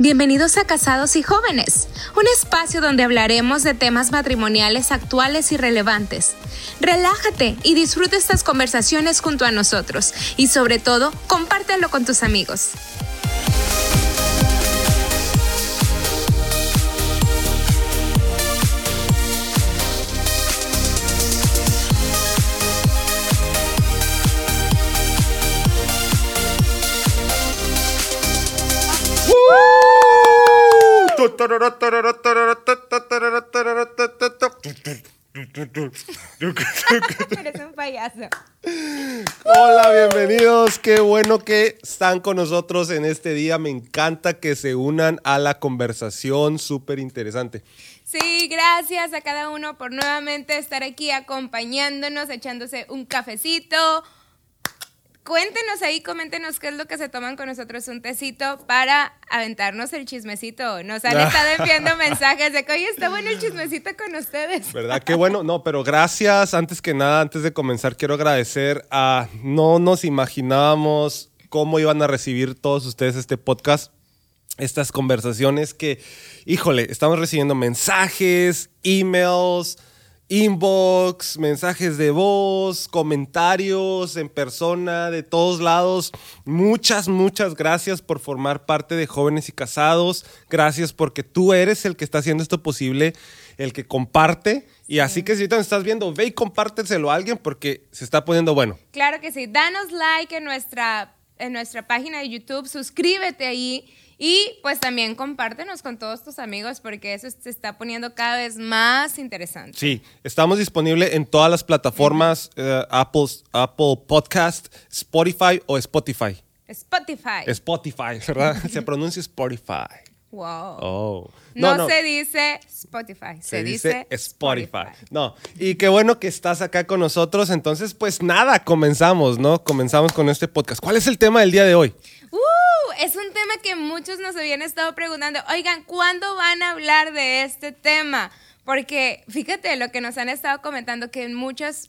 Bienvenidos a Casados y Jóvenes, un espacio donde hablaremos de temas matrimoniales actuales y relevantes. Relájate y disfruta estas conversaciones junto a nosotros y sobre todo, compártelo con tus amigos. Eres un payaso. Hola, bienvenidos. Qué bueno que están con nosotros en este día. Me encanta que se unan a la conversación súper interesante. Sí, gracias a cada uno por nuevamente estar aquí acompañándonos, echándose un cafecito. Cuéntenos ahí, coméntenos qué es lo que se toman con nosotros un tecito para aventarnos el chismecito. Nos han estado enviando mensajes de que, oye, está bueno el chismecito con ustedes. ¿Verdad? Qué bueno. No, pero gracias. Antes que nada, antes de comenzar, quiero agradecer a... No nos imaginábamos cómo iban a recibir todos ustedes este podcast estas conversaciones que, híjole, estamos recibiendo mensajes, emails, inbox, mensajes de voz, comentarios en persona, de todos lados. Muchas, muchas gracias por formar parte de Jóvenes y Casados. Gracias porque tú eres el que está haciendo esto posible, el que comparte. Y así que si te estás viendo, ve y compárteselo a alguien porque se está poniendo bueno. Claro que sí. Danos like en nuestra, en nuestra página de YouTube, suscríbete ahí. Y pues también compártenos con todos tus amigos porque eso se está poniendo cada vez más interesante. Sí, estamos disponibles en todas las plataformas, eh, Apple, Apple Podcast, Spotify o Spotify. Spotify. Spotify, ¿verdad? se pronuncia Spotify. Wow. Oh. No, se dice Spotify, se, dice, Spotify. No, y qué bueno que estás acá con nosotros. Entonces, pues nada, comenzamos, ¿no? Comenzamos con este podcast. ¿Cuál es el tema del día de hoy? Es un tema que muchos nos habían estado preguntando. Oigan, ¿cuándo van a hablar de este tema? Porque fíjate lo que nos han estado comentando que en muchas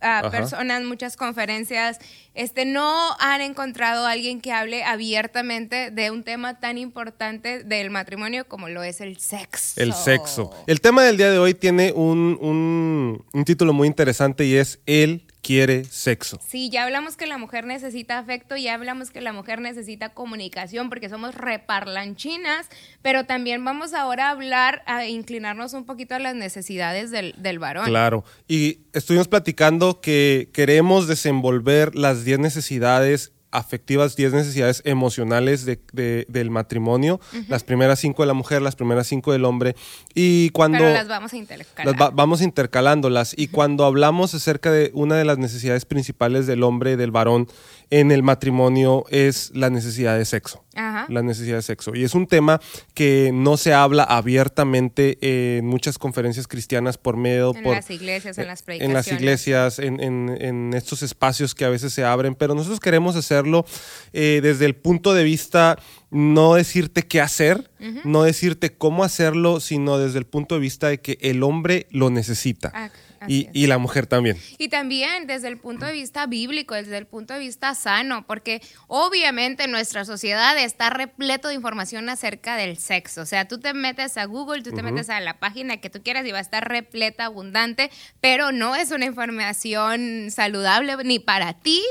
ah, personas, muchas conferencias, este, no han encontrado a alguien que hable abiertamente de un tema tan importante del matrimonio como lo es el sexo. El sexo. El tema del día de hoy tiene un, un, un título muy interesante y es el quiere sexo. Sí, ya hablamos que la mujer necesita afecto, ya hablamos que la mujer necesita comunicación porque somos reparlanchinas, pero también vamos ahora a hablar, a inclinarnos un poquito a las necesidades del, del varón. Claro, y estuvimos platicando que queremos desenvolver las 10 necesidades afectivas, 10 necesidades emocionales de, del matrimonio, las primeras cinco de la mujer, las primeras cinco del hombre, y cuando... Pero las vamos a intercalar. vamos intercalándolas, y cuando hablamos acerca de una de las necesidades principales del hombre, del varón, en el matrimonio es la necesidad de sexo. La necesidad de sexo. Y es un tema que no se habla abiertamente en muchas conferencias cristianas por medio... En por, las iglesias, en las predicaciones. En las iglesias, en, en, estos espacios que a veces se abren, pero nosotros queremos hacerlo eh, desde el punto de vista no decirte qué hacer, no decirte cómo hacerlo, sino desde el punto de vista de que el hombre lo necesita. Ah, y, la mujer también. Y también desde el punto de vista bíblico, desde el punto de vista sano, porque obviamente nuestra sociedad está repleto de información acerca del sexo. O sea, tú te metes a Google, tú te metes a la página que tú quieras y va a estar repleta, abundante, pero no es una información saludable ni para ti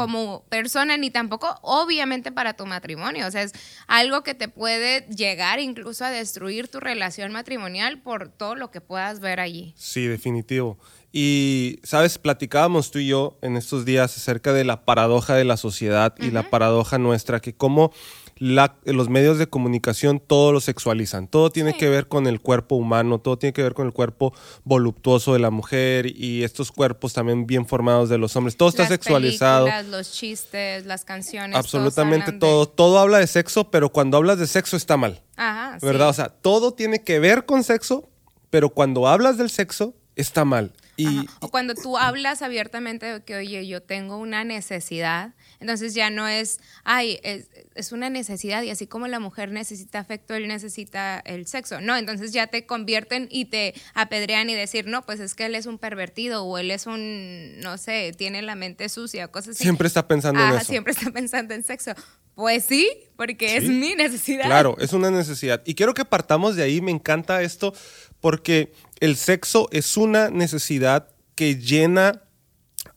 como persona ni tampoco obviamente para tu matrimonio. O sea, es algo que te puede llegar incluso a destruir tu relación matrimonial por todo lo que puedas ver allí. Sí, definitivo. Y, sabes, platicábamos tú y yo en estos días acerca de la paradoja de la sociedad y la paradoja nuestra, que como los medios de comunicación todo lo sexualizan. Todo tiene que ver con el cuerpo humano, todo tiene que ver con el cuerpo voluptuoso de la mujer y estos cuerpos también bien formados de los hombres. Todo está sexualizado. Los chistes, las canciones. Absolutamente todo. Todo habla de sexo, pero cuando hablas de sexo está mal. Ajá. ¿Verdad? O sea, todo tiene que ver con sexo, pero cuando hablas del sexo está mal. Y, o cuando tú hablas abiertamente de que, oye, yo tengo una necesidad, entonces ya no es, ay, es, una necesidad y así como la mujer necesita afecto, él necesita el sexo. No, entonces ya te convierten y te apedrean y decir, no, pues es que él es un pervertido o él es un, no sé, tiene la mente sucia, cosas así. Siempre está pensando en eso. Siempre está pensando en sexo Pues sí, porque es mi necesidad. Claro, es una necesidad. Y quiero que partamos de ahí, me encanta esto, porque el sexo es una necesidad que llena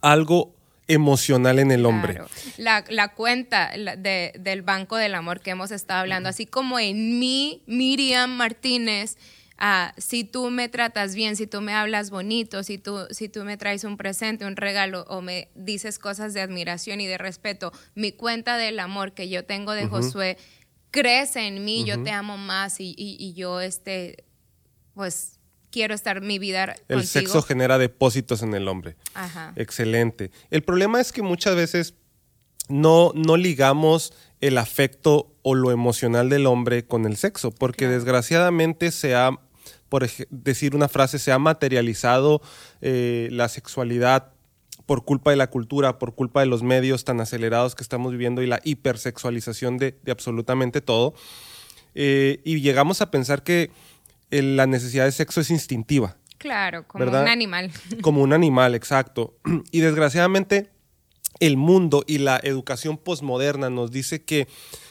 algo emocional en el hombre. La, cuenta del Banco del Amor que hemos estado hablando, así como en mí, Miriam Martínez, ah, si tú me tratas bien, si tú me hablas bonito, si tú, si tú me traes un presente, un regalo o me dices cosas de admiración y de respeto, mi cuenta del amor que yo tengo de Josué crece en mí, yo te amo más y, y yo, este, pues quiero estar mi vida El sexo genera depósitos en el hombre. Ajá. Excelente. El problema es que muchas veces no, no ligamos el afecto o lo emocional del hombre con el sexo, porque desgraciadamente se ha, por decir una frase, se ha materializado eh, la sexualidad por culpa de la cultura, por culpa de los medios tan acelerados que estamos viviendo y la hipersexualización de, de absolutamente todo. Eh, y llegamos a pensar que la necesidad de sexo es instintiva. Claro, como un animal. Como un animal, exacto. Y desgraciadamente el mundo y la educación posmoderna nos dice que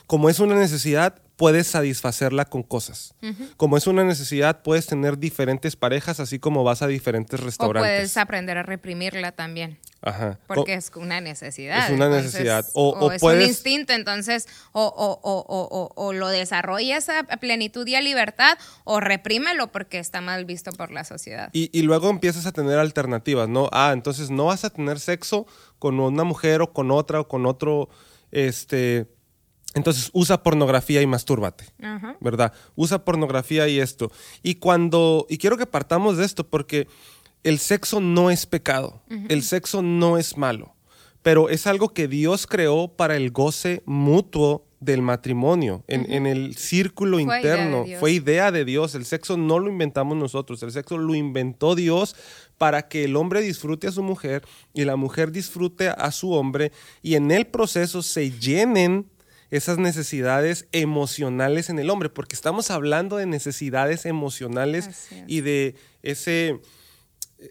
como es una necesidad, puedes satisfacerla con cosas. Como es una necesidad, puedes tener diferentes parejas, así como vas a diferentes restaurantes. O puedes aprender a reprimirla también. Ajá. Porque es una necesidad. Es una necesidad. O, es un instinto, entonces, o, lo desarrollas a plenitud y a libertad, o reprímelo porque está mal visto por la sociedad. Y, y luego empiezas a tener alternativas, ¿no? Ah, entonces no vas a tener sexo con una mujer o con otra o con otro, este entonces usa pornografía y mastúrbate, ¿verdad? Usa pornografía y esto. Y cuando, y quiero que partamos de esto porque el sexo no es pecado, el sexo no es malo, pero es algo que Dios creó para el goce mutuo del matrimonio, en, el círculo interno. Fue idea de Dios. El sexo no lo inventamos nosotros, el sexo lo inventó Dios para que el hombre disfrute a su mujer y la mujer disfrute a su hombre y en el proceso se llenen esas necesidades emocionales en el hombre, porque estamos hablando de necesidades emocionales y de ese,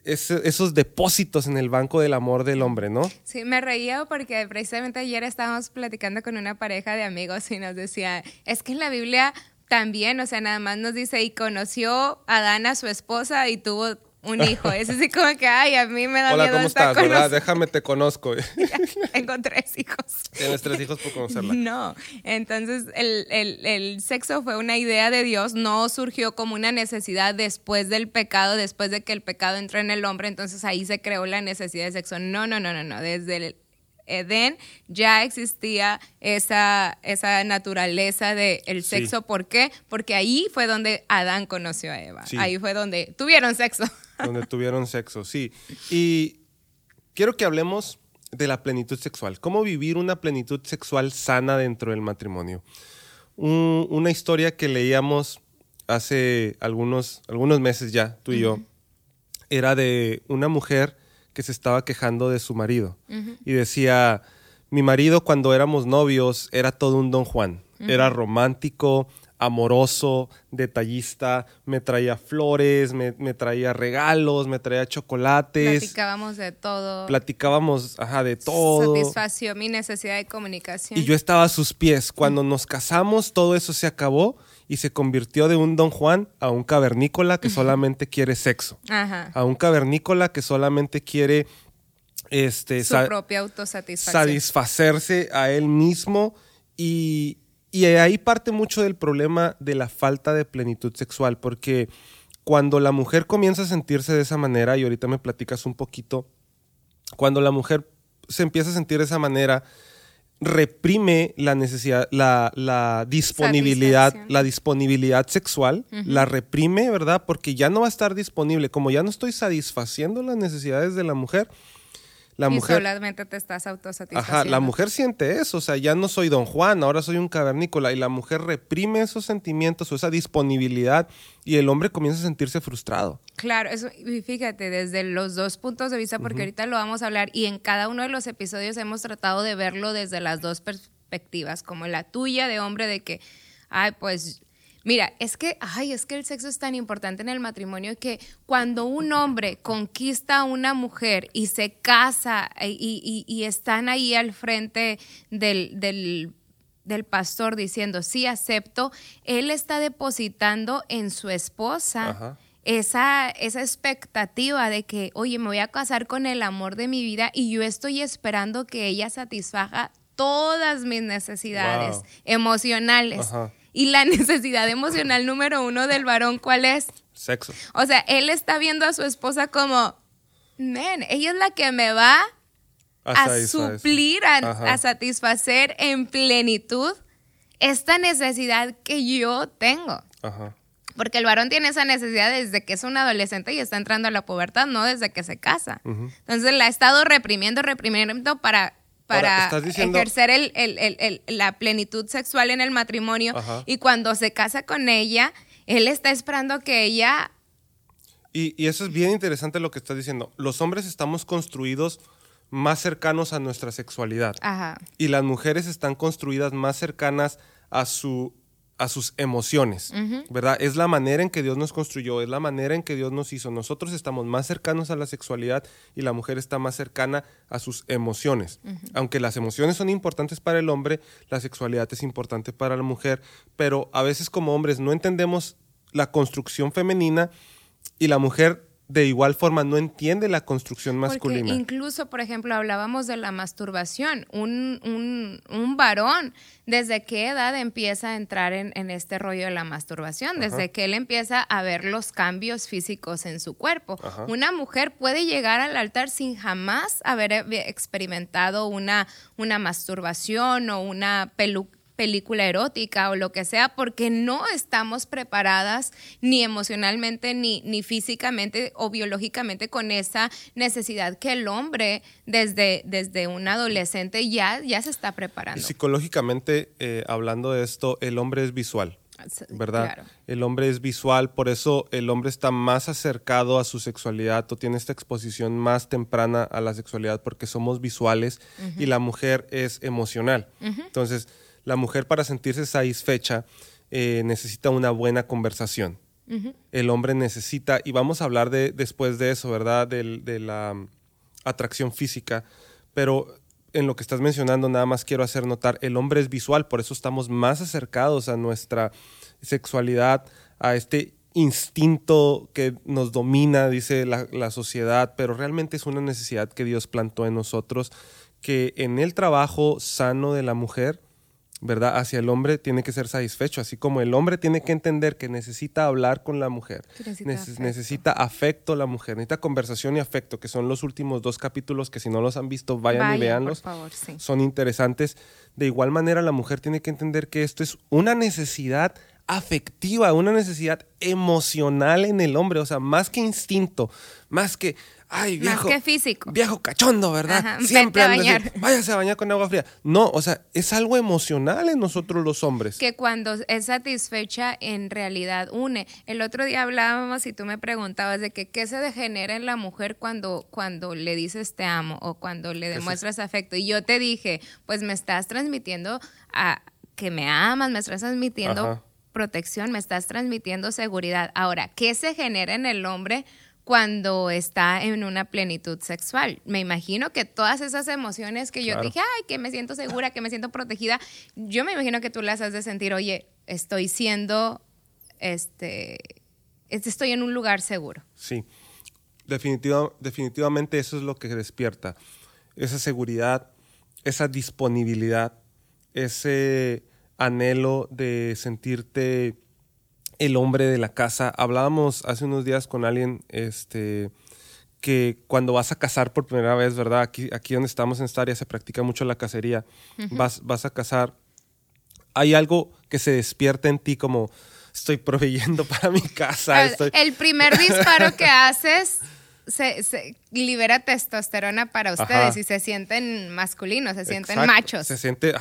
esos depósitos en el banco del amor del hombre, ¿no? Sí, me reía porque precisamente ayer estábamos platicando con una pareja de amigos y nos decía, es que en la Biblia también, o sea, nada más nos dice, y conoció a Dana, su esposa, y tuvo un hijo. Es así como que, ay, a mí me da Hola, ¿cómo estás? ¿verdad? Déjame te conozco. tengo tres hijos. Tienes tres hijos por conocerla. No, entonces el, el, el, sexo fue una idea de Dios, no surgió como una necesidad después del pecado, después de que el pecado entró en el hombre, entonces ahí se creó la necesidad de sexo. No, no, no, no, no. Desde el Edén ya existía esa, esa naturaleza del el sexo. ¿Por qué? Porque ahí fue donde Adán conoció a Eva. Ahí fue donde tuvieron sexo. Donde tuvieron sexo, sí. Y quiero que hablemos de la plenitud sexual. ¿Cómo vivir una plenitud sexual sana dentro del matrimonio? una historia que leíamos hace algunos, algunos meses ya, tú y yo, era de una mujer que se estaba quejando de su marido. Y decía, mi marido cuando éramos novios era todo un don Juan. Era romántico, amoroso, detallista, me traía flores, me, traía regalos, me traía chocolates. Platicábamos de todo. Platicábamos, ajá, de todo. Satisfació mi necesidad de comunicación. Y yo estaba a sus pies. Cuando nos casamos, todo eso se acabó y se convirtió de un don Juan a un cavernícola que solamente quiere sexo. A un cavernícola que solamente quiere este, su propia autosatisfacción. Satisfacerse a él mismo y, y ahí parte mucho del problema de la falta de plenitud sexual, porque cuando la mujer comienza a sentirse de esa manera, y ahorita me platicas un poquito, cuando la mujer se empieza a sentir de esa manera, reprime la necesidad, la, disponibilidad, la disponibilidad sexual, la reprime, ¿verdad? Porque ya no va a estar disponible. Como ya no estoy satisfaciendo las necesidades de la mujer, la y mujer, solamente te estás autosatisfaciendo. Ajá, la mujer siente eso, o sea, ya no soy don Juan, ahora soy un cavernícola y la mujer reprime esos sentimientos o esa disponibilidad y el hombre comienza a sentirse frustrado. Claro, eso, y fíjate, desde los dos puntos de vista, porque ahorita lo vamos a hablar y en cada uno de los episodios hemos tratado de verlo desde las dos perspectivas, como la tuya de hombre de que, ay, pues Mira, es que, ay, es que el sexo es tan importante en el matrimonio que cuando un hombre conquista a una mujer y se casa y, y, están ahí al frente del, del del pastor diciendo, sí, acepto, él está depositando en su esposa esa, esa expectativa de que, oye, me voy a casar con el amor de mi vida y yo estoy esperando que ella satisfaga todas mis necesidades emocionales. Y la necesidad emocional número uno del varón, ¿cuál es? Sexo. O sea, él está viendo a su esposa como, men, ella es la que me va a, suplir, a, satisfacer en plenitud esta necesidad que yo tengo. Porque el varón tiene esa necesidad desde que es un adolescente y está entrando a la pubertad, no desde que se casa. Entonces la ha estado reprimiendo, reprimiendo para, para ejercer el, la plenitud sexual en el matrimonio. Y cuando se casa con ella, él está esperando que ella... Y, y eso es bien interesante lo que estás diciendo. Los hombres estamos construidos más cercanos a nuestra sexualidad. Y las mujeres están construidas más cercanas a su a sus emociones, ¿verdad? Es la manera en que Dios nos construyó, es la manera en que Dios nos hizo. Nosotros estamos más cercanos a la sexualidad y la mujer está más cercana a sus emociones. Aunque las emociones son importantes para el hombre, la sexualidad es importante para la mujer, pero a veces como hombres no entendemos la construcción femenina y la mujer de igual forma no entiende la construcción masculina. Porque incluso, por ejemplo, hablábamos de la masturbación. Un, un, varón, ¿desde qué edad empieza a entrar en, este rollo de la masturbación? Desde que él empieza a ver los cambios físicos en su cuerpo. Una mujer puede llegar al altar sin jamás haber experimentado una, una masturbación o una peluca película erótica o lo que sea, porque no estamos preparadas ni emocionalmente, ni, ni físicamente o biológicamente con esa necesidad que el hombre desde, desde un adolescente ya, ya se está preparando. psicológicamente, eh, hablando de esto, el hombre es visual. ¿Verdad? El hombre es visual, por eso el hombre está más acercado a su sexualidad o tiene esta exposición más temprana a la sexualidad porque somos visuales y la mujer es emocional. Entonces, la mujer para sentirse satisfecha eh, necesita una buena conversación. El hombre necesita, y vamos a hablar de, después de eso, ¿verdad? De, la um, atracción física, pero en lo que estás mencionando nada más quiero hacer notar, el hombre es visual, por eso estamos más acercados a nuestra sexualidad, a este instinto que nos domina, dice la, la, sociedad, pero realmente es una necesidad que Dios plantó en nosotros, que en el trabajo sano de la mujer, ¿verdad? Hacia el hombre tiene que ser satisfecho, así como el hombre tiene que entender que necesita hablar con la mujer, necesita, afecto. la mujer, necesita conversación y afecto, que son los últimos dos capítulos que si no los han visto vayan y veanlos, son interesantes. De igual manera la mujer tiene que entender que esto es una necesidad afectiva, una necesidad emocional en el hombre, o sea, más que instinto, más que, ay, viejo. Más que físico. Viejo cachondo, ¿verdad? Siempre a bañar. váyase a bañar con agua fría. No, o sea, es algo emocional en nosotros los hombres. Que cuando es satisfecha, en realidad une. El otro día hablábamos y tú me preguntabas de que qué se degenera en la mujer cuando, cuando le dices te amo o cuando le demuestras afecto. Y yo te dije, pues me estás transmitiendo a que me amas, me estás transmitiendo protección, me estás transmitiendo seguridad. Ahora, ¿qué se genera en el hombre cuando está en una plenitud sexual? Me imagino que todas esas emociones que yo dije, ay, que me siento segura, que me siento protegida, yo me imagino que tú las has de sentir, oye, estoy siendo, este, estoy en un lugar seguro. Sí, definitivamente eso es lo que despierta, esa seguridad, esa disponibilidad, ese anhelo de sentirte el hombre de la casa. Hablábamos hace unos días con alguien este, que cuando vas a cazar por primera vez, ¿verdad? Aquí, aquí donde estamos en esta área se practica mucho la cacería. vas, vas a cazar. Hay algo que se despierta en ti como estoy proveyendo para mi casa. El primer disparo que haces se, libera testosterona para ustedes y se sienten masculinos, se sienten machos. Se siente,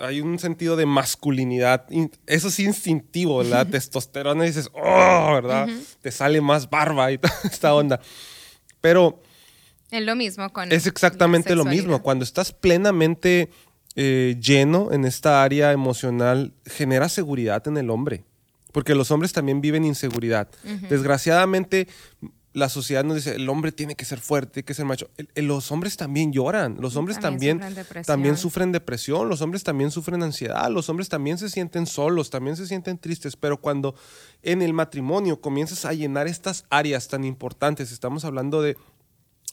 hay un sentido de masculinidad, eso es instintivo, la testosterona y dices, oh, ¿verdad? Te sale más barba y toda esta onda. Pero... Es lo mismo con... Es exactamente lo mismo, cuando estás plenamente eh, lleno en esta área emocional, genera seguridad en el hombre porque los hombres también viven inseguridad. Desgraciadamente, la sociedad nos dice, el hombre tiene que ser fuerte, tiene que ser macho. los hombres también lloran, los hombres también, también, sufren depresión, los hombres también sufren ansiedad, los hombres también se sienten solos, también se sienten tristes, pero cuando en el matrimonio comienzas a llenar estas áreas tan importantes, estamos hablando de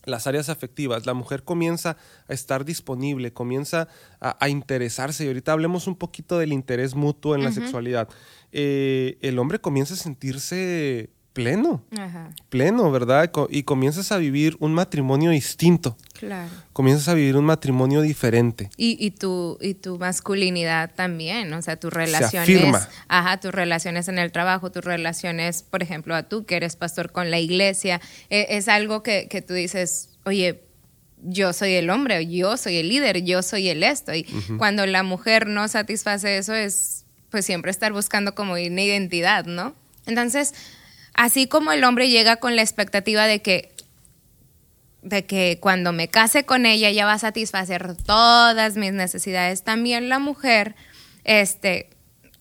las áreas afectivas, la mujer comienza a estar disponible, comienza a, interesarse, y ahorita hablemos un poquito del interés mutuo en la sexualidad, eh, el hombre comienza a sentirse pleno, pleno, ¿verdad? Y comienzas a vivir un matrimonio distinto. Claro. Comienzas a vivir un matrimonio diferente. Y, tu, y tu masculinidad también, o sea, tus relaciones. Ajá, tus relaciones en el trabajo, tus relaciones, por ejemplo, a tú que eres pastor con la iglesia, e, es, algo que, tú dices, oye, yo soy el hombre, yo soy el líder, yo soy el esto. Y cuando la mujer no satisface eso es, pues siempre estar buscando como una identidad, ¿no? Entonces, Así como el hombre llega con la expectativa de que, de que cuando me case con ella ya va a satisfacer todas mis necesidades, también la mujer, este,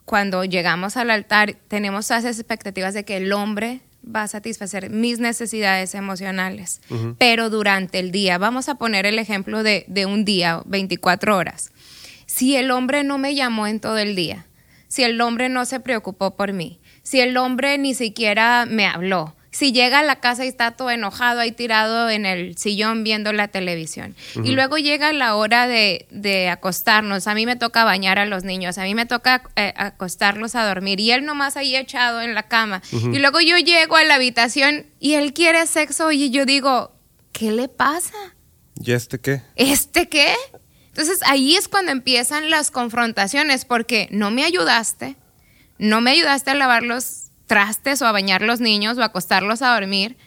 cuando llegamos al altar, tenemos esas expectativas de que el hombre va a satisfacer mis necesidades emocionales, pero durante el día, vamos a poner el ejemplo de, de un día, 24 horas. Si el hombre no me llamó en todo el día, si el hombre no se preocupó por mí, si el hombre ni siquiera me habló, si llega a la casa y está todo enojado ahí tirado en el sillón viendo la televisión. Y luego llega la hora de, acostarnos. A mí me toca bañar a los niños, a mí me toca eh, acostarlos a dormir. Y él nomás ahí echado en la cama. Y luego yo llego a la habitación y él quiere sexo y yo digo, ¿qué le pasa? ¿Y este qué? ¿Este qué? Entonces ahí es cuando empiezan las confrontaciones porque no me ayudaste, no me ayudaste a lavar los trastes o a bañar los niños o a acostarlos a dormir.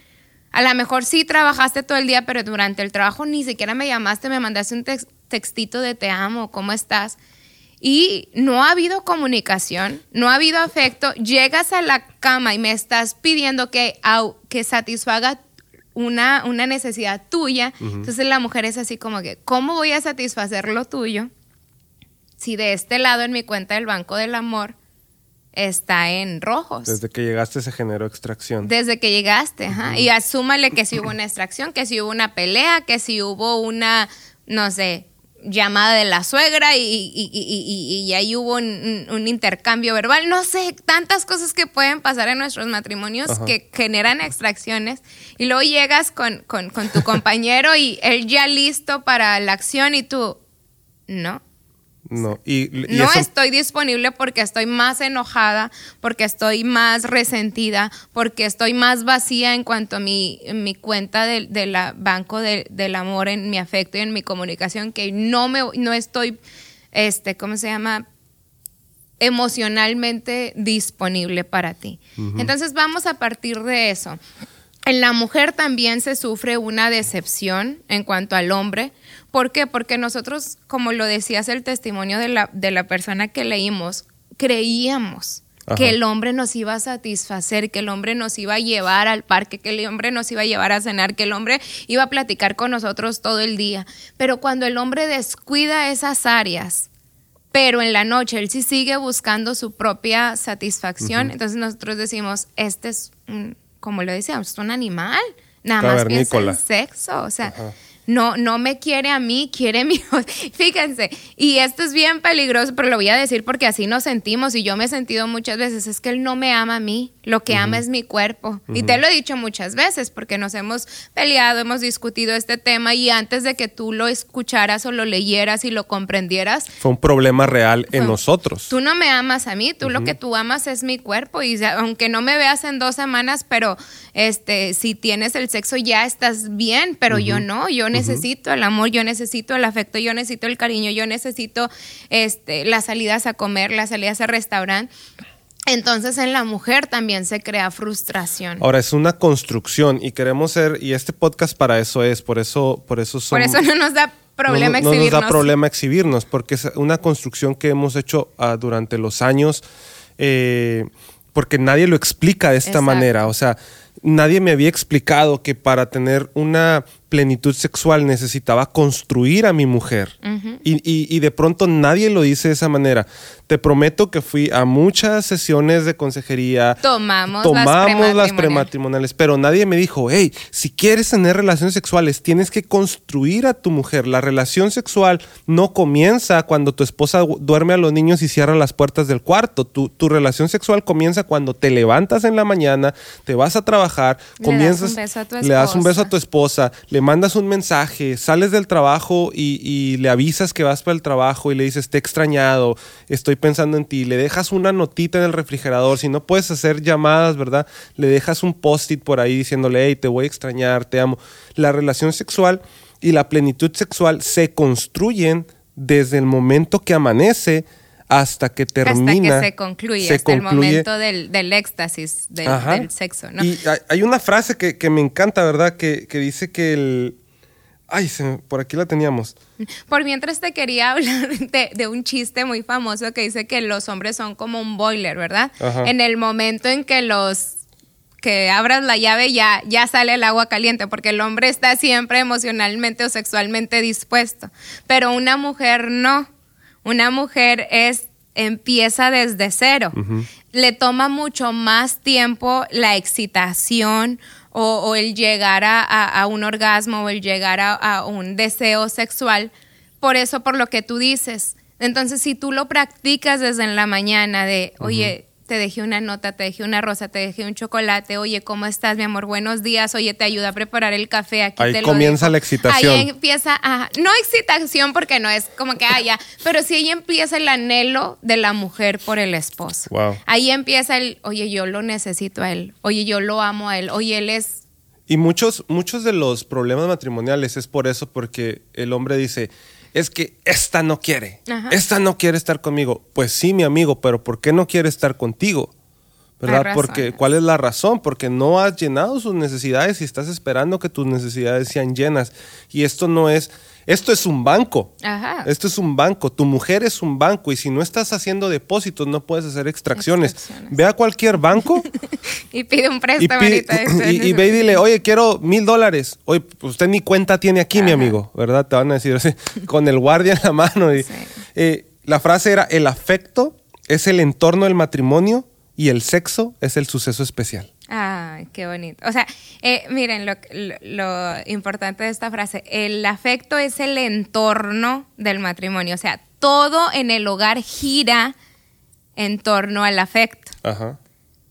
A lo mejor sí trabajaste todo el día, pero durante el trabajo ni siquiera me llamaste, me mandaste un textito de te amo, ¿cómo estás? Y no ha habido comunicación, no ha habido afecto. Llegas a la cama y me estás pidiendo que, que satisfaga una, una necesidad tuya. Entonces la mujer es así como que, ¿cómo voy a satisfacer lo tuyo si de este lado en mi cuenta del Banco del Amor está en rojos. Desde que llegaste se generó extracción. Desde que llegaste, ajá. Y asúmale que si hubo una extracción, que si hubo una pelea, que si hubo una, no sé, llamada de la suegra y, ahí hubo un, intercambio verbal. No sé, tantas cosas que pueden pasar en nuestros matrimonios que generan extracciones. Y luego llegas con, con tu compañero y él ya listo para la acción y tú, no no, y, no estoy disponible porque estoy más enojada, porque estoy más resentida, porque estoy más vacía en cuanto a mi, mi cuenta del de banco del amor, en mi afecto y en mi comunicación, que no, me, no estoy, este, ¿cómo se llama? emocionalmente disponible para ti. Entonces vamos a partir de eso. En la mujer también se sufre una decepción en cuanto al hombre, ¿Por qué? Porque nosotros, como lo decías el testimonio de la, de la persona que leímos, creíamos que el hombre nos iba a satisfacer, que el hombre nos iba a llevar al parque, que el hombre nos iba a llevar a cenar, que el hombre iba a platicar con nosotros todo el día. Pero cuando el hombre descuida esas áreas, pero en la noche él sí sigue buscando su propia satisfacción, entonces nosotros decimos, este es, como lo decíamos, es un animal, nada más piensa en sexo, o sea no, no me quiere a mí, quiere mi Fíjense, y esto es bien peligroso, pero lo voy a decir porque así nos sentimos y yo me he sentido muchas veces, es que él no me ama a mí, lo que ama es mi cuerpo. Y te lo he dicho muchas veces porque nos hemos peleado, hemos discutido este tema y antes de que tú lo escucharas o lo leyeras y lo comprendieras. Fue un problema real en nosotros. Tú no me amas a mí, tú lo que tú amas es mi cuerpo y aunque no me veas en dos semanas, pero este, si tienes el sexo ya estás bien, pero yo no, yo necesito el amor, yo necesito el afecto, yo necesito el cariño, yo necesito este, las salidas a comer, las salidas a restaurante. Entonces en la mujer también se crea frustración. Ahora es una construcción y queremos ser y este podcast para eso es, por eso por eso Por eso no nos da problema exhibirnos. No nos da problema exhibirnos porque es una construcción que hemos hecho ah, durante los años eh, porque nadie lo explica de esta manera, o sea, nadie me había explicado que para tener una plenitud sexual necesitaba construir a mi mujer. y, y, de pronto nadie lo dice de esa manera. Te prometo que fui a muchas sesiones de consejería. Tomamos, tomamos las, prematrimoniales. pero nadie me dijo, hey, si quieres tener relaciones sexuales, tienes que construir a tu mujer. La relación sexual no comienza cuando tu esposa duerme a los niños y cierra las puertas del cuarto. Tu, tu relación sexual comienza cuando te levantas en la mañana, te vas a trabajar, comienzas, le das un beso a tu esposa, le mandas un mensaje, sales del trabajo y, le avisas que vas para el trabajo y le dices, te he extrañado, estoy pensando en ti, le dejas una notita en el refrigerador, si no puedes hacer llamadas, ¿verdad? Le dejas un post-it por ahí diciéndole, hey, te voy a extrañar, te amo. La relación sexual y la plenitud sexual se construyen desde el momento que amanece hasta que termina. Hasta que se concluye, hasta el momento del, éxtasis del, sexo. ¿no? Y hay una frase que, me encanta, ¿verdad? Que, que dice que el, Ay, por aquí la teníamos. Por mientras te quería hablar de, un chiste muy famoso que dice que los hombres son como un boiler, ¿verdad? En el momento en que los que abras la llave ya, ya sale el agua caliente, porque el hombre está siempre emocionalmente o sexualmente dispuesto, pero una mujer no. Una mujer es empieza desde cero. Le toma mucho más tiempo la excitación o, el llegar a, un orgasmo o el llegar a, un deseo sexual, por eso, por lo que tú dices. Entonces, si tú lo practicas desde en la mañana de, oye, te dejé una nota, te dejé una rosa, te dejé un chocolate, oye, ¿cómo estás, mi amor? Buenos días, oye, te ayuda a preparar el café, aquí ahí comienza la excitación. Ahí empieza, no excitación porque no es como que haya, pero sí ahí empieza el anhelo de la mujer por el esposo. Ahí empieza el, oye, yo lo necesito a él, oye, yo lo amo a él, oye, él es... Y muchos, muchos de los problemas matrimoniales es por eso, porque el hombre dice, es que esta no quiere, esta no quiere estar conmigo. Pues sí, mi amigo, pero ¿por qué no quiere estar contigo? ¿Verdad? Porque, ¿cuál es la razón? Porque no has llenado sus necesidades y estás esperando que tus necesidades sean llenas. Y esto no es, esto es un banco. Ajá. Esto es un banco. Tu mujer es un banco y si no estás haciendo depósitos no puedes hacer extracciones. Ve a cualquier banco y pide un préstamo. Y, ve y dile, oye, quiero mil dólares. Oye, pues usted ni cuenta tiene aquí, mi amigo, ¿verdad? Te van a decir así, con el guardia en la mano. Y, eh, la frase era, el afecto es el entorno del matrimonio y el sexo es el suceso especial. Ay, qué bonito. O sea, eh, miren lo, importante de esta frase. El afecto es el entorno del matrimonio. O sea, todo en el hogar gira en torno al afecto. Ajá.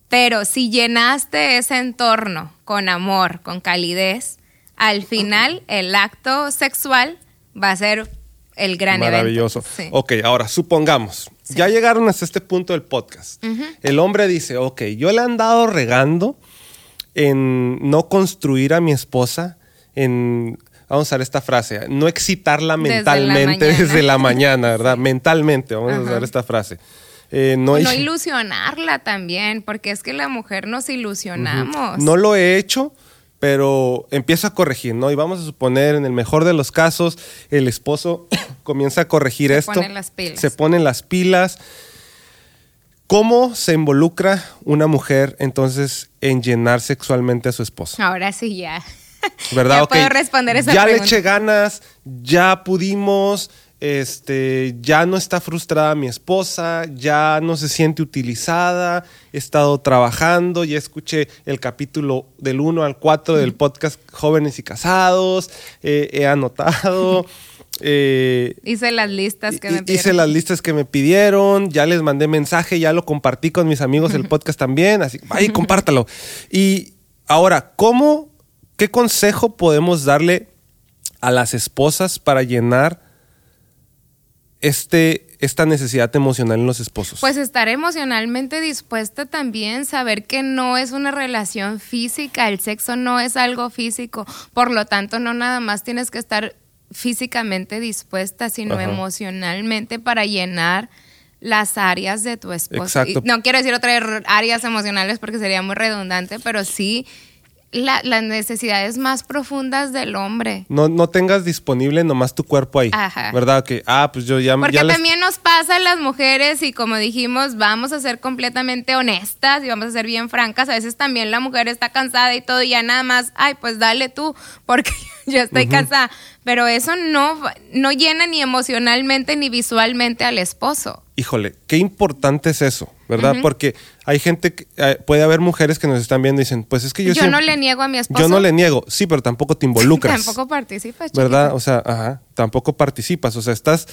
Pero si llenaste ese entorno con amor, con calidez, al final el acto sexual va a ser el gran Maravilloso. evento. Maravilloso. Ok, ahora supongamos, ya llegaron hasta este punto del podcast. El hombre dice, ok, yo le he andado regando en no construir a mi esposa, en, vamos a usar esta frase, no excitarla mentalmente desde la mañana, ¿verdad? mentalmente, vamos a usar esta frase. Eh, no, ilusionarla también, porque es que la mujer nos ilusionamos. No lo he hecho, pero empiezo a corregir, ¿no? Y vamos a suponer, en el mejor de los casos, el esposo comienza a corregir esto. Se ponen las pilas. Se ponen las pilas. ¿Cómo se involucra una mujer entonces en llenar sexualmente a su esposo? Ahora sí ya. ¿Verdad? ya puedo responder esa ya le eché ganas, ya pudimos, este, ya no está frustrada mi esposa, ya no se siente utilizada, he estado trabajando, ya escuché el capítulo del 1 al 4 del podcast Jóvenes y Casados, eh, he anotado. Eh, hice las listas que me pidieron. Hice las listas que me pidieron, ya les mandé mensaje, ya lo compartí con mis amigos el podcast también, así, ay, compártalo. Y ahora, ¿cómo, qué consejo podemos darle a las esposas para llenar este, esta necesidad emocional en los esposos? Pues estar emocionalmente dispuesta también, saber que no es una relación física, el sexo no es algo físico, por lo tanto no nada más tienes que estar físicamente dispuesta, sino emocionalmente para llenar las áreas de tu esposo. no quiero decir otras áreas emocionales porque sería muy redundante, pero sí las necesidades más profundas del hombre. No, no tengas disponible nomás tu cuerpo ahí. Ajá. ¿Verdad? Que, ah, pues yo ya... Porque ya les- también nos pasa a las mujeres y como dijimos, vamos a ser completamente honestas y vamos a ser bien francas. A veces también la mujer está cansada y todo y ya nada más, ay, pues dale tú, porque yo estoy cansada. Pero eso no, no llena ni emocionalmente ni visualmente al esposo. Híjole, qué importante es eso, ¿verdad? Porque hay gente, que, eh, puede haber mujeres que nos están viendo y dicen, pues es que yo, Yo, siempre- no le niego a mi esposo. Yo no le niego, sí, pero tampoco te involucras. Tampoco participas, ¿Verdad? chiquita. O sea, ajá, tampoco participas. O sea, estás,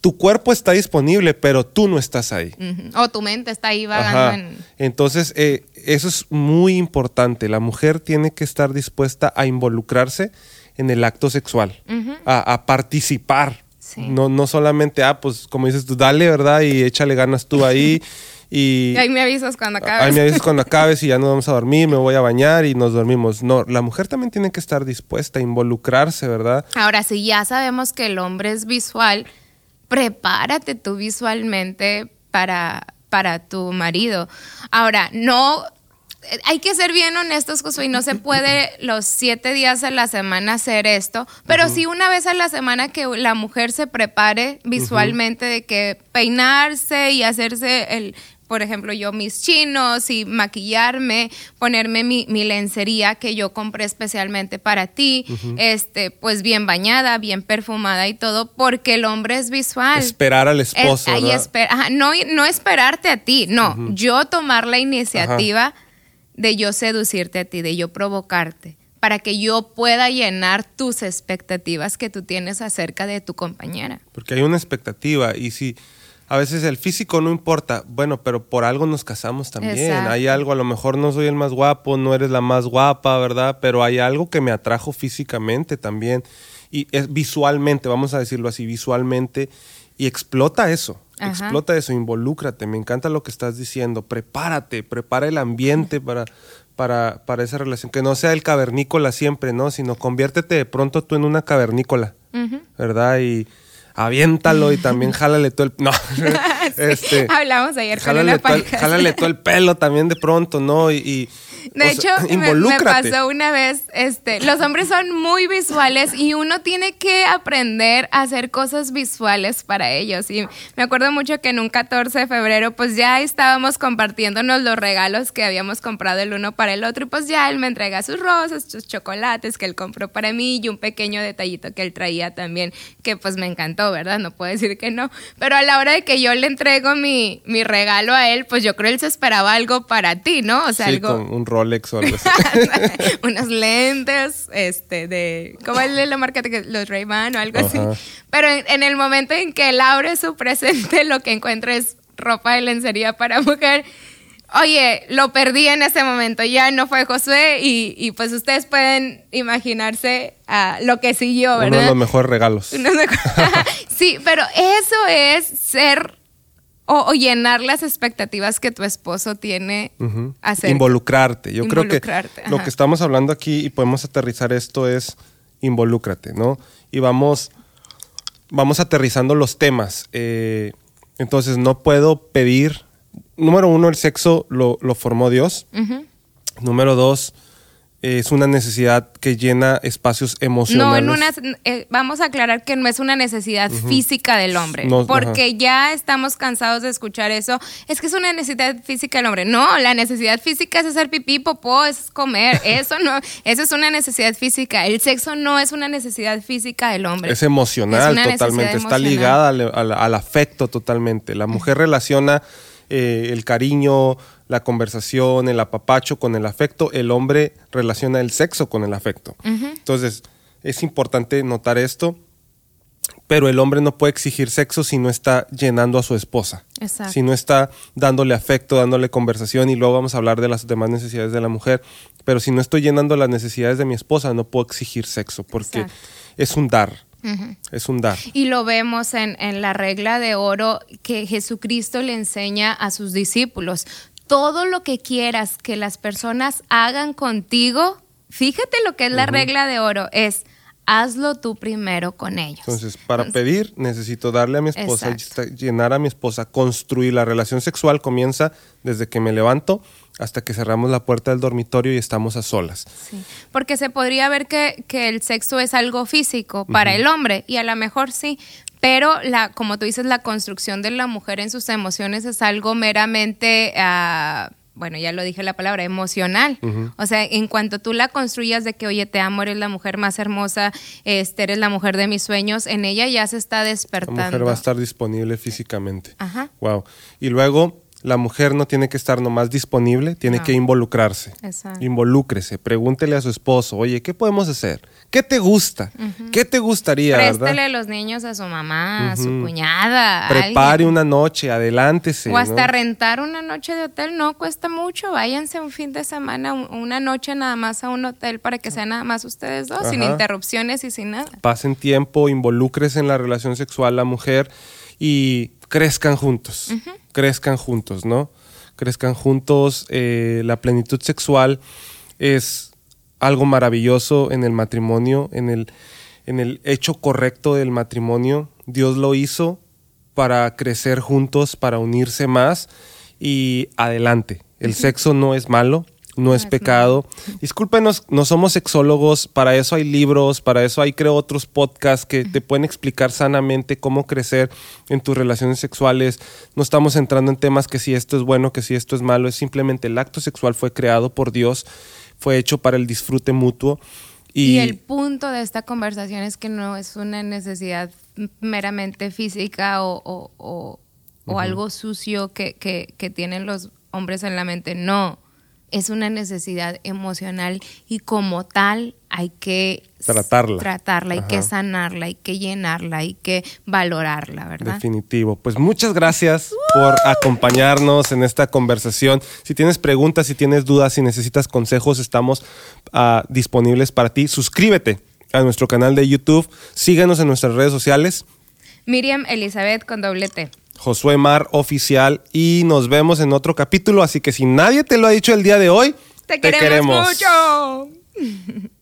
tu cuerpo está disponible, pero tú no estás ahí. O tu mente está ahí vagando en... Entonces, eh, eso es muy importante. La mujer tiene que estar dispuesta a involucrarse en el acto sexual, a, a participar. Sí. No, no solamente, ah, pues como dices tú, dale, ¿verdad? Y échale ganas tú ahí. Y Y ahí me avisas cuando acabes. Ay, me avisas cuando acabes y ya nos vamos a dormir, me voy a bañar y nos dormimos. No, la mujer también tiene que estar dispuesta a involucrarse, ¿verdad? Ahora, si ya sabemos que el hombre es visual, prepárate tú visualmente para, para tu marido. Ahora, no, hay que ser bien honestos, Josué, y no se puede los siete días a la semana hacer esto, pero sí una vez a la semana que la mujer se prepare visualmente de que peinarse y hacerse el... Por ejemplo, yo mis chinos y maquillarme, ponerme mi, mi lencería que yo compré especialmente para ti, este, pues bien bañada, bien perfumada y todo, porque el hombre es visual. Esperar al esposo, Es- ahí ¿verdad? esper- ajá, no, no esperarte a ti, no, yo tomar la iniciativa de yo seducirte a ti, de yo provocarte, para que yo pueda llenar tus expectativas que tú tienes acerca de tu compañera. Porque hay una expectativa y si a veces el físico no importa, bueno, pero por algo nos casamos también. Exacto. Hay algo, a lo mejor no soy el más guapo, no eres la más guapa, ¿verdad? Pero hay algo que me atrajo físicamente también y es visualmente, vamos a decirlo así, visualmente y explota eso. Ajá. Explota eso, involúcrate. Me encanta lo que estás diciendo. Prepárate, prepara el ambiente para, para, para esa relación. Que no sea el cavernícola siempre, ¿no? Sino conviértete de pronto tú en una cavernícola, ¿verdad? Y aviéntalo y también jálale todo el... No, este, Hablamos ayer con jálale, todo el, jálale todo el pelo también de pronto, ¿no? Y, y, De o hecho, sea, me, pasó una vez, este, los hombres son muy visuales y uno tiene que aprender a hacer cosas visuales para ellos. Y me acuerdo mucho que en un 14 de febrero, pues ya estábamos compartiéndonos los regalos que habíamos comprado el uno para el otro y pues ya él me entrega sus rosas, sus chocolates que él compró para mí y un pequeño detallito que él traía también, que pues me encantó, ¿verdad? No puedo decir que no. Pero a la hora de que yo le entrego mi, mi regalo a él, pues yo creo él se esperaba algo para ti, ¿no? O sea, Sí, algo con un Rolex o algo así. unos lentes, este, de, ¿cómo es la marca? que- Los Ray-Ban o algo así. Pero en, en el momento en que él abre su presente, lo que encuentra es ropa de lencería para mujer. Oye, lo perdí en ese momento, ya no fue Josué y, y pues ustedes pueden imaginarse ah, lo que siguió, Uno de ¿verdad? los mejores regalos. De- sí, pero eso es ser o, o llenar las expectativas que tu esposo tiene acerca. Involucrarte. Yo creo que lo que estamos hablando aquí y podemos aterrizar esto es involúcrate, ¿no? Y vamos, vamos aterrizando los temas. Eh, entonces, no puedo pedir. Número uno, el sexo lo, lo formó Dios. Número dos, es una necesidad que llena espacios No, emocionales. en una, eh, vamos a aclarar que no es una necesidad física del hombre, No, porque ya estamos cansados de escuchar eso. Es que es una necesidad física del hombre. No, la necesidad física es hacer pipí, popó, es comer. Eso no, eso es una necesidad física. El sexo no es una necesidad física del hombre. Es emocional Es totalmente, está ligada al, al- al afecto totalmente. La mujer relaciona eh, el cariño, la conversación, el apapacho con el afecto, el hombre relaciona el sexo con el afecto. Entonces, es importante notar esto, pero el hombre no puede exigir sexo si no está llenando a su esposa. Exacto. Si no está dándole afecto, dándole conversación y luego vamos a hablar de las demás necesidades de la mujer. Pero si no estoy llenando las necesidades de mi esposa, no puedo exigir sexo porque Exacto. es un dar. Es un dar. Y lo vemos en, en la regla de oro que Jesucristo le enseña a sus discípulos. Todo lo que quieras que las personas hagan contigo, fíjate lo que es la regla de oro, es hazlo tú primero con ellos. Entonces, para pedir, necesito darle a mi esposa, llenar a mi esposa, construir. La relación sexual comienza desde que me levanto hasta que cerramos la puerta del dormitorio y estamos a solas. Sí. Porque se podría ver que, el sexo es algo físico para el hombre, y a lo mejor sí, pero la, como tú dices, la construcción de la mujer en sus emociones es algo meramente... Uh, bueno, ya lo dije la palabra, emocional. O sea, en cuanto tú la construyas de que, oye, te amo, eres la mujer más hermosa, este, eres la mujer de mis sueños, en ella ya se está despertando. La mujer va a estar disponible físicamente. Ajá. Wow. Y luego la mujer no tiene que estar nomás disponible, tiene que involucrarse. Exacto. Involúcrese, pregúntele a su esposo, oye, ¿qué podemos hacer? ¿Qué te gusta? ¿Qué te gustaría? Préstele los niños a su mamá, a su cuñada. Prepare una noche, adelántese. O hasta rentar una noche de hotel no cuesta mucho. Váyanse un fin de semana, una noche nada más a un hotel para que sean nada más ustedes dos, sin interrupciones y sin nada. Pasen tiempo, involúcrese en la relación sexual la mujer y crezcan juntos, crezcan juntos, ¿no? Crezcan juntos. Eh, la plenitud sexual es algo maravilloso en el matrimonio, en el, en el hecho correcto del matrimonio. Dios lo hizo para crecer juntos, para unirse más y adelante. El sexo no es malo, no es pecado. Discúlpenos, no somos sexólogos, para eso hay libros, para eso hay creo otros podcasts que te pueden explicar sanamente cómo crecer en tus relaciones sexuales. No estamos entrando en temas que si esto es bueno, que si esto es malo, es simplemente el acto sexual fue creado por Dios, fue hecho para el disfrute mutuo. Y, el punto de esta conversación es que no es una necesidad meramente física o, algo sucio que, que tienen los hombres en la mente, no es una necesidad emocional y como tal hay que tratarla, tratarla hay que sanarla, hay que llenarla, hay que valorarla, ¿verdad? Definitivo. Pues muchas gracias por acompañarnos en esta conversación. Si tienes preguntas, si tienes dudas, si necesitas consejos, estamos ah, disponibles para ti. Suscríbete a nuestro canal de YouTube, síguenos en nuestras redes sociales. Miriam Elizabeth con doble T. Josué Mar Oficial y nos vemos en otro capítulo. Así que si nadie te lo ha dicho el día de hoy, te, queremos mucho.